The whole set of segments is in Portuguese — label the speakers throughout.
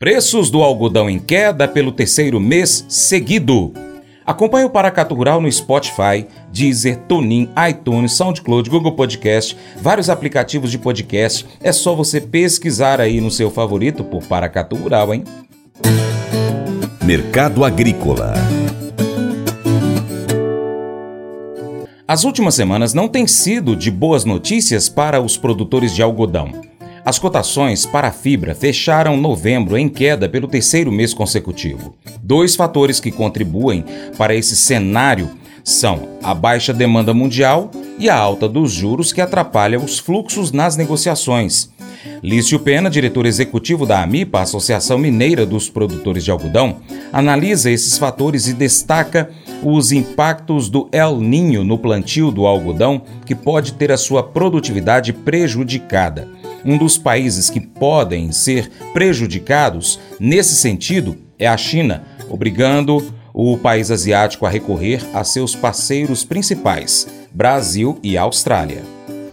Speaker 1: Preços do algodão em queda pelo terceiro mês seguido. Acompanhe o Paracato Rural no Spotify, Deezer, TuneIn, iTunes, SoundCloud, Google Podcast, vários aplicativos de podcast. É só você pesquisar aí no seu favorito por Paracato Rural, hein?
Speaker 2: Mercado Agrícola
Speaker 1: As últimas semanas não têm sido de boas notícias para os produtores de algodão. As cotações para a fibra fecharam novembro em queda pelo terceiro mês consecutivo. Dois fatores que contribuem para esse cenário são a baixa demanda mundial e a alta dos juros que atrapalha os fluxos nas negociações. Lício Pena, diretor executivo da AMIPA, Associação Mineira dos Produtores de Algodão, analisa esses fatores e destaca os impactos do El Ninho no plantio do algodão, que pode ter a sua produtividade prejudicada. Um dos países que podem ser prejudicados nesse sentido é a China, obrigando o país asiático a recorrer a seus parceiros principais, Brasil e Austrália.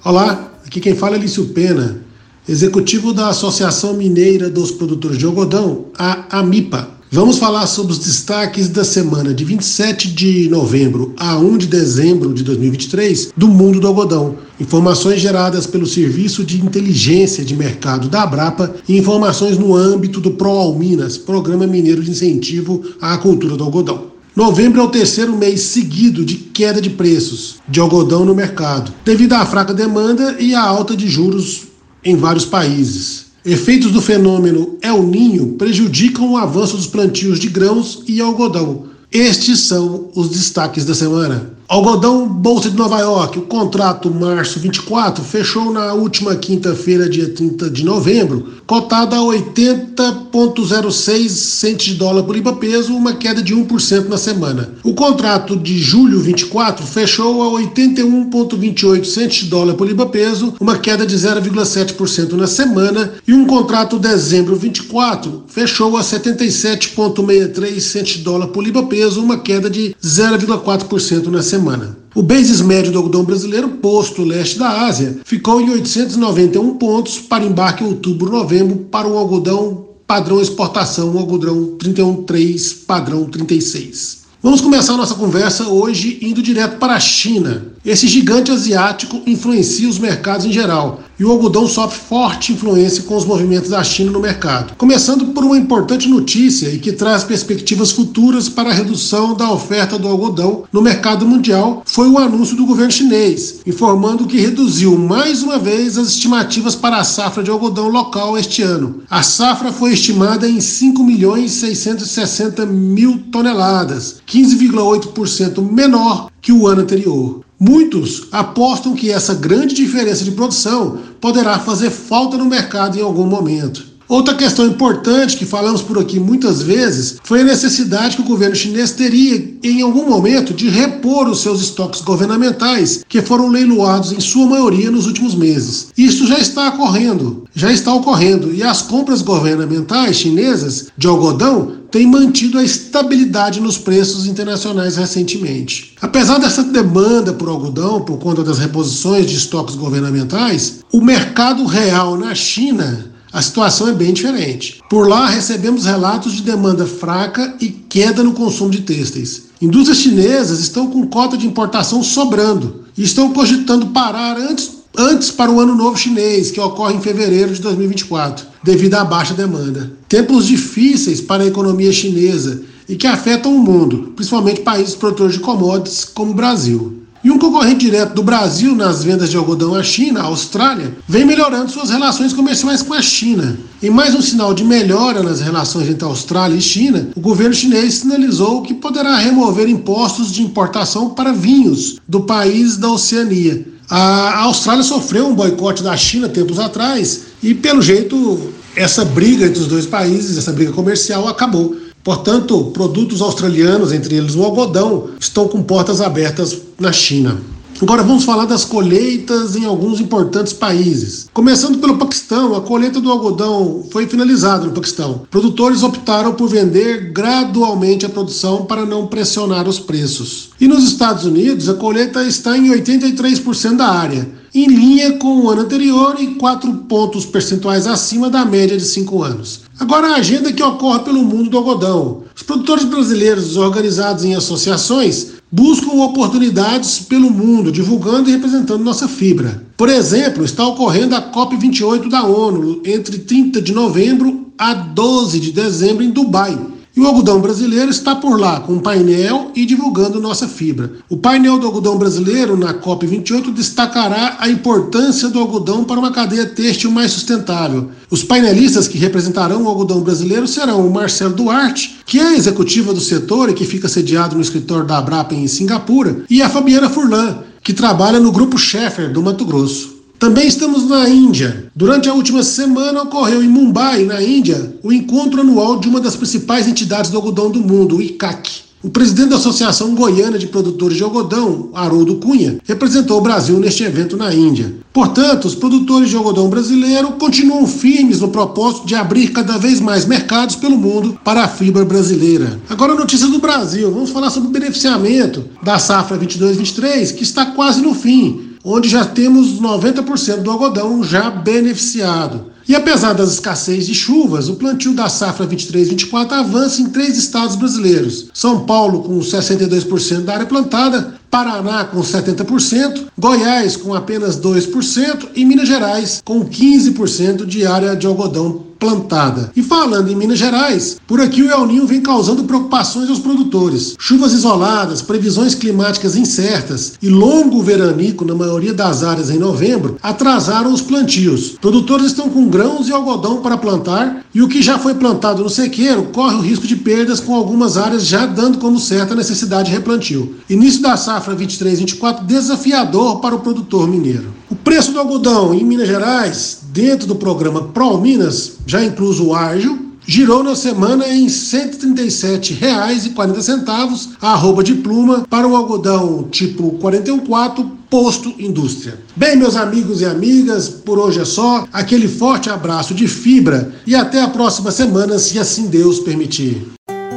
Speaker 3: Olá, aqui quem fala é Lício Pena, executivo da Associação Mineira dos Produtores de Algodão, a AMIPA. Vamos falar sobre os destaques da semana de 27 de novembro a 1 de dezembro de 2023 do mundo do algodão. Informações geradas pelo Serviço de Inteligência de Mercado da Abrapa e informações no âmbito do ProAlminas, Programa Mineiro de Incentivo à Cultura do Algodão. Novembro é o terceiro mês seguido de queda de preços de algodão no mercado, devido à fraca demanda e à alta de juros em vários países. Efeitos do fenômeno El Ninho prejudicam o avanço dos plantios de grãos e algodão. Estes são os destaques da semana. Algodão Bolsa de Nova York, o contrato março 24 fechou na última quinta-feira, dia 30 de novembro, cotado a 80,06 centes de dólar por libra peso, uma queda de 1% na semana. O contrato de julho 24 fechou a 81,28 centes de dólar por libra peso, uma queda de 0,7% na semana, e um contrato dezembro 24 fechou a 77,63 centes de dólar por libra peso, uma queda de 0,4% na semana semana. O basis médio do algodão brasileiro, posto leste da Ásia, ficou em 891 pontos para embarque em outubro-novembro para o algodão padrão exportação, o algodão 31.3 padrão 36. Vamos começar nossa conversa hoje indo direto para a China. Esse gigante asiático influencia os mercados em geral e o algodão sofre forte influência com os movimentos da China no mercado. Começando por uma importante notícia e que traz perspectivas futuras para a redução da oferta do algodão no mercado mundial, foi o anúncio do governo chinês, informando que reduziu mais uma vez as estimativas para a safra de algodão local este ano. A safra foi estimada em 5 milhões 660 mil toneladas, 15,8% menor que o ano anterior. Muitos apostam que essa grande diferença de produção poderá fazer falta no mercado em algum momento. Outra questão importante que falamos por aqui muitas vezes foi a necessidade que o governo chinês teria, em algum momento, de repor os seus estoques governamentais, que foram leiloados em sua maioria nos últimos meses. Isso já está ocorrendo, já está ocorrendo, e as compras governamentais chinesas de algodão têm mantido a estabilidade nos preços internacionais recentemente. Apesar dessa demanda por algodão, por conta das reposições de estoques governamentais, o mercado real na China a situação é bem diferente. Por lá, recebemos relatos de demanda fraca e queda no consumo de têxteis. Indústrias chinesas estão com cota de importação sobrando e estão cogitando parar antes, antes para o Ano Novo Chinês, que ocorre em fevereiro de 2024, devido à baixa demanda. Tempos difíceis para a economia chinesa e que afetam o mundo, principalmente países produtores de commodities como o Brasil. E um concorrente direto do Brasil nas vendas de algodão à China, a Austrália, vem melhorando suas relações comerciais com a China. Em mais um sinal de melhora nas relações entre Austrália e China, o governo chinês sinalizou que poderá remover impostos de importação para vinhos do país da Oceania. A Austrália sofreu um boicote da China tempos atrás e, pelo jeito, essa briga entre os dois países, essa briga comercial, acabou. Portanto, produtos australianos, entre eles o algodão, estão com portas abertas na China. Agora vamos falar das colheitas em alguns importantes países. Começando pelo Paquistão, a colheita do algodão foi finalizada no Paquistão. Produtores optaram por vender gradualmente a produção para não pressionar os preços. E nos Estados Unidos, a colheita está em 83% da área, em linha com o ano anterior e 4 pontos percentuais acima da média de 5 anos. Agora a agenda que ocorre pelo mundo do algodão. Os produtores brasileiros organizados em associações buscam oportunidades pelo mundo, divulgando e representando nossa fibra. Por exemplo, está ocorrendo a COP28 da ONU entre 30 de novembro a 12 de dezembro em Dubai. E o algodão brasileiro está por lá, com um painel e divulgando nossa fibra. O painel do algodão brasileiro, na COP28, destacará a importância do algodão para uma cadeia têxtil mais sustentável. Os painelistas que representarão o algodão brasileiro serão o Marcelo Duarte, que é executiva do setor e que fica sediado no escritório da Abrapa em Singapura, e a Fabiana Furlan, que trabalha no Grupo Sheffer do Mato Grosso. Também estamos na Índia. Durante a última semana ocorreu em Mumbai, na Índia, o encontro anual de uma das principais entidades do algodão do mundo, o ICAC. O presidente da Associação Goiana de Produtores de Algodão, Haroldo Cunha, representou o Brasil neste evento na Índia. Portanto, os produtores de algodão brasileiro continuam firmes no propósito de abrir cada vez mais mercados pelo mundo para a fibra brasileira. Agora, notícias do Brasil. Vamos falar sobre o beneficiamento da safra 22-23, que está quase no fim onde já temos 90% do algodão já beneficiado. E apesar das escassez de chuvas, o plantio da safra 23-24 avança em três estados brasileiros: São Paulo com 62% da área plantada, Paraná com 70%, Goiás com apenas 2% e Minas Gerais com 15% de área de algodão plantada. E falando em Minas Gerais, por aqui o El Ninho vem causando preocupações aos produtores. Chuvas isoladas, previsões climáticas incertas e longo veranico na maioria das áreas em novembro atrasaram os plantios. Produtores estão com grãos e algodão para plantar e o que já foi plantado no sequeiro corre o risco de perdas com algumas áreas já dando como certa a necessidade de replantio. Início da safra 23-24 desafiador para o produtor mineiro. O preço do algodão em Minas Gerais, dentro do programa Pro Minas, já incluso o ágio, girou na semana em R$ 137,40 a arroba de pluma para o algodão tipo 414 posto indústria. Bem, meus amigos e amigas, por hoje é só. Aquele forte abraço de fibra e até a próxima semana, se assim Deus permitir.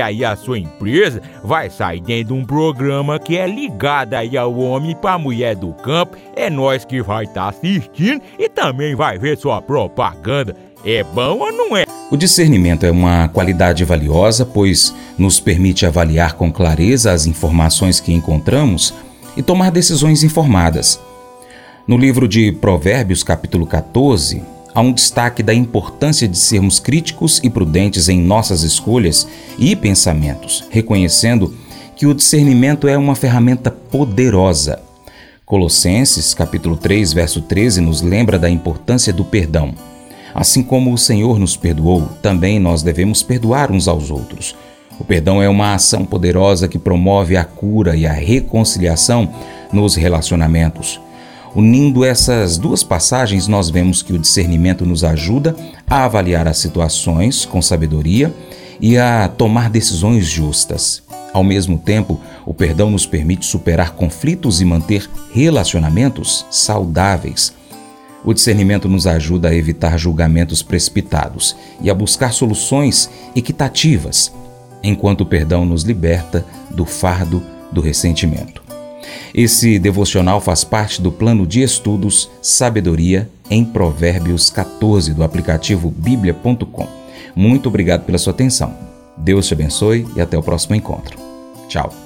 Speaker 2: aí a sua empresa vai sair dentro de um programa que é ligado aí ao homem para mulher do campo. É nós que vai estar tá assistindo e também vai ver sua propaganda. É bom ou não é?
Speaker 1: O discernimento é uma qualidade valiosa, pois nos permite avaliar com clareza as informações que encontramos e tomar decisões informadas. No livro de Provérbios, capítulo 14, há um destaque da importância de sermos críticos e prudentes em nossas escolhas e pensamentos, reconhecendo que o discernimento é uma ferramenta poderosa. Colossenses, capítulo 3, verso 13 nos lembra da importância do perdão. Assim como o Senhor nos perdoou, também nós devemos perdoar uns aos outros. O perdão é uma ação poderosa que promove a cura e a reconciliação nos relacionamentos. Unindo essas duas passagens, nós vemos que o discernimento nos ajuda a avaliar as situações com sabedoria e a tomar decisões justas. Ao mesmo tempo, o perdão nos permite superar conflitos e manter relacionamentos saudáveis. O discernimento nos ajuda a evitar julgamentos precipitados e a buscar soluções equitativas, enquanto o perdão nos liberta do fardo do ressentimento. Esse devocional faz parte do plano de estudos Sabedoria em Provérbios 14 do aplicativo bíblia.com. Muito obrigado pela sua atenção. Deus te abençoe e até o próximo encontro. Tchau.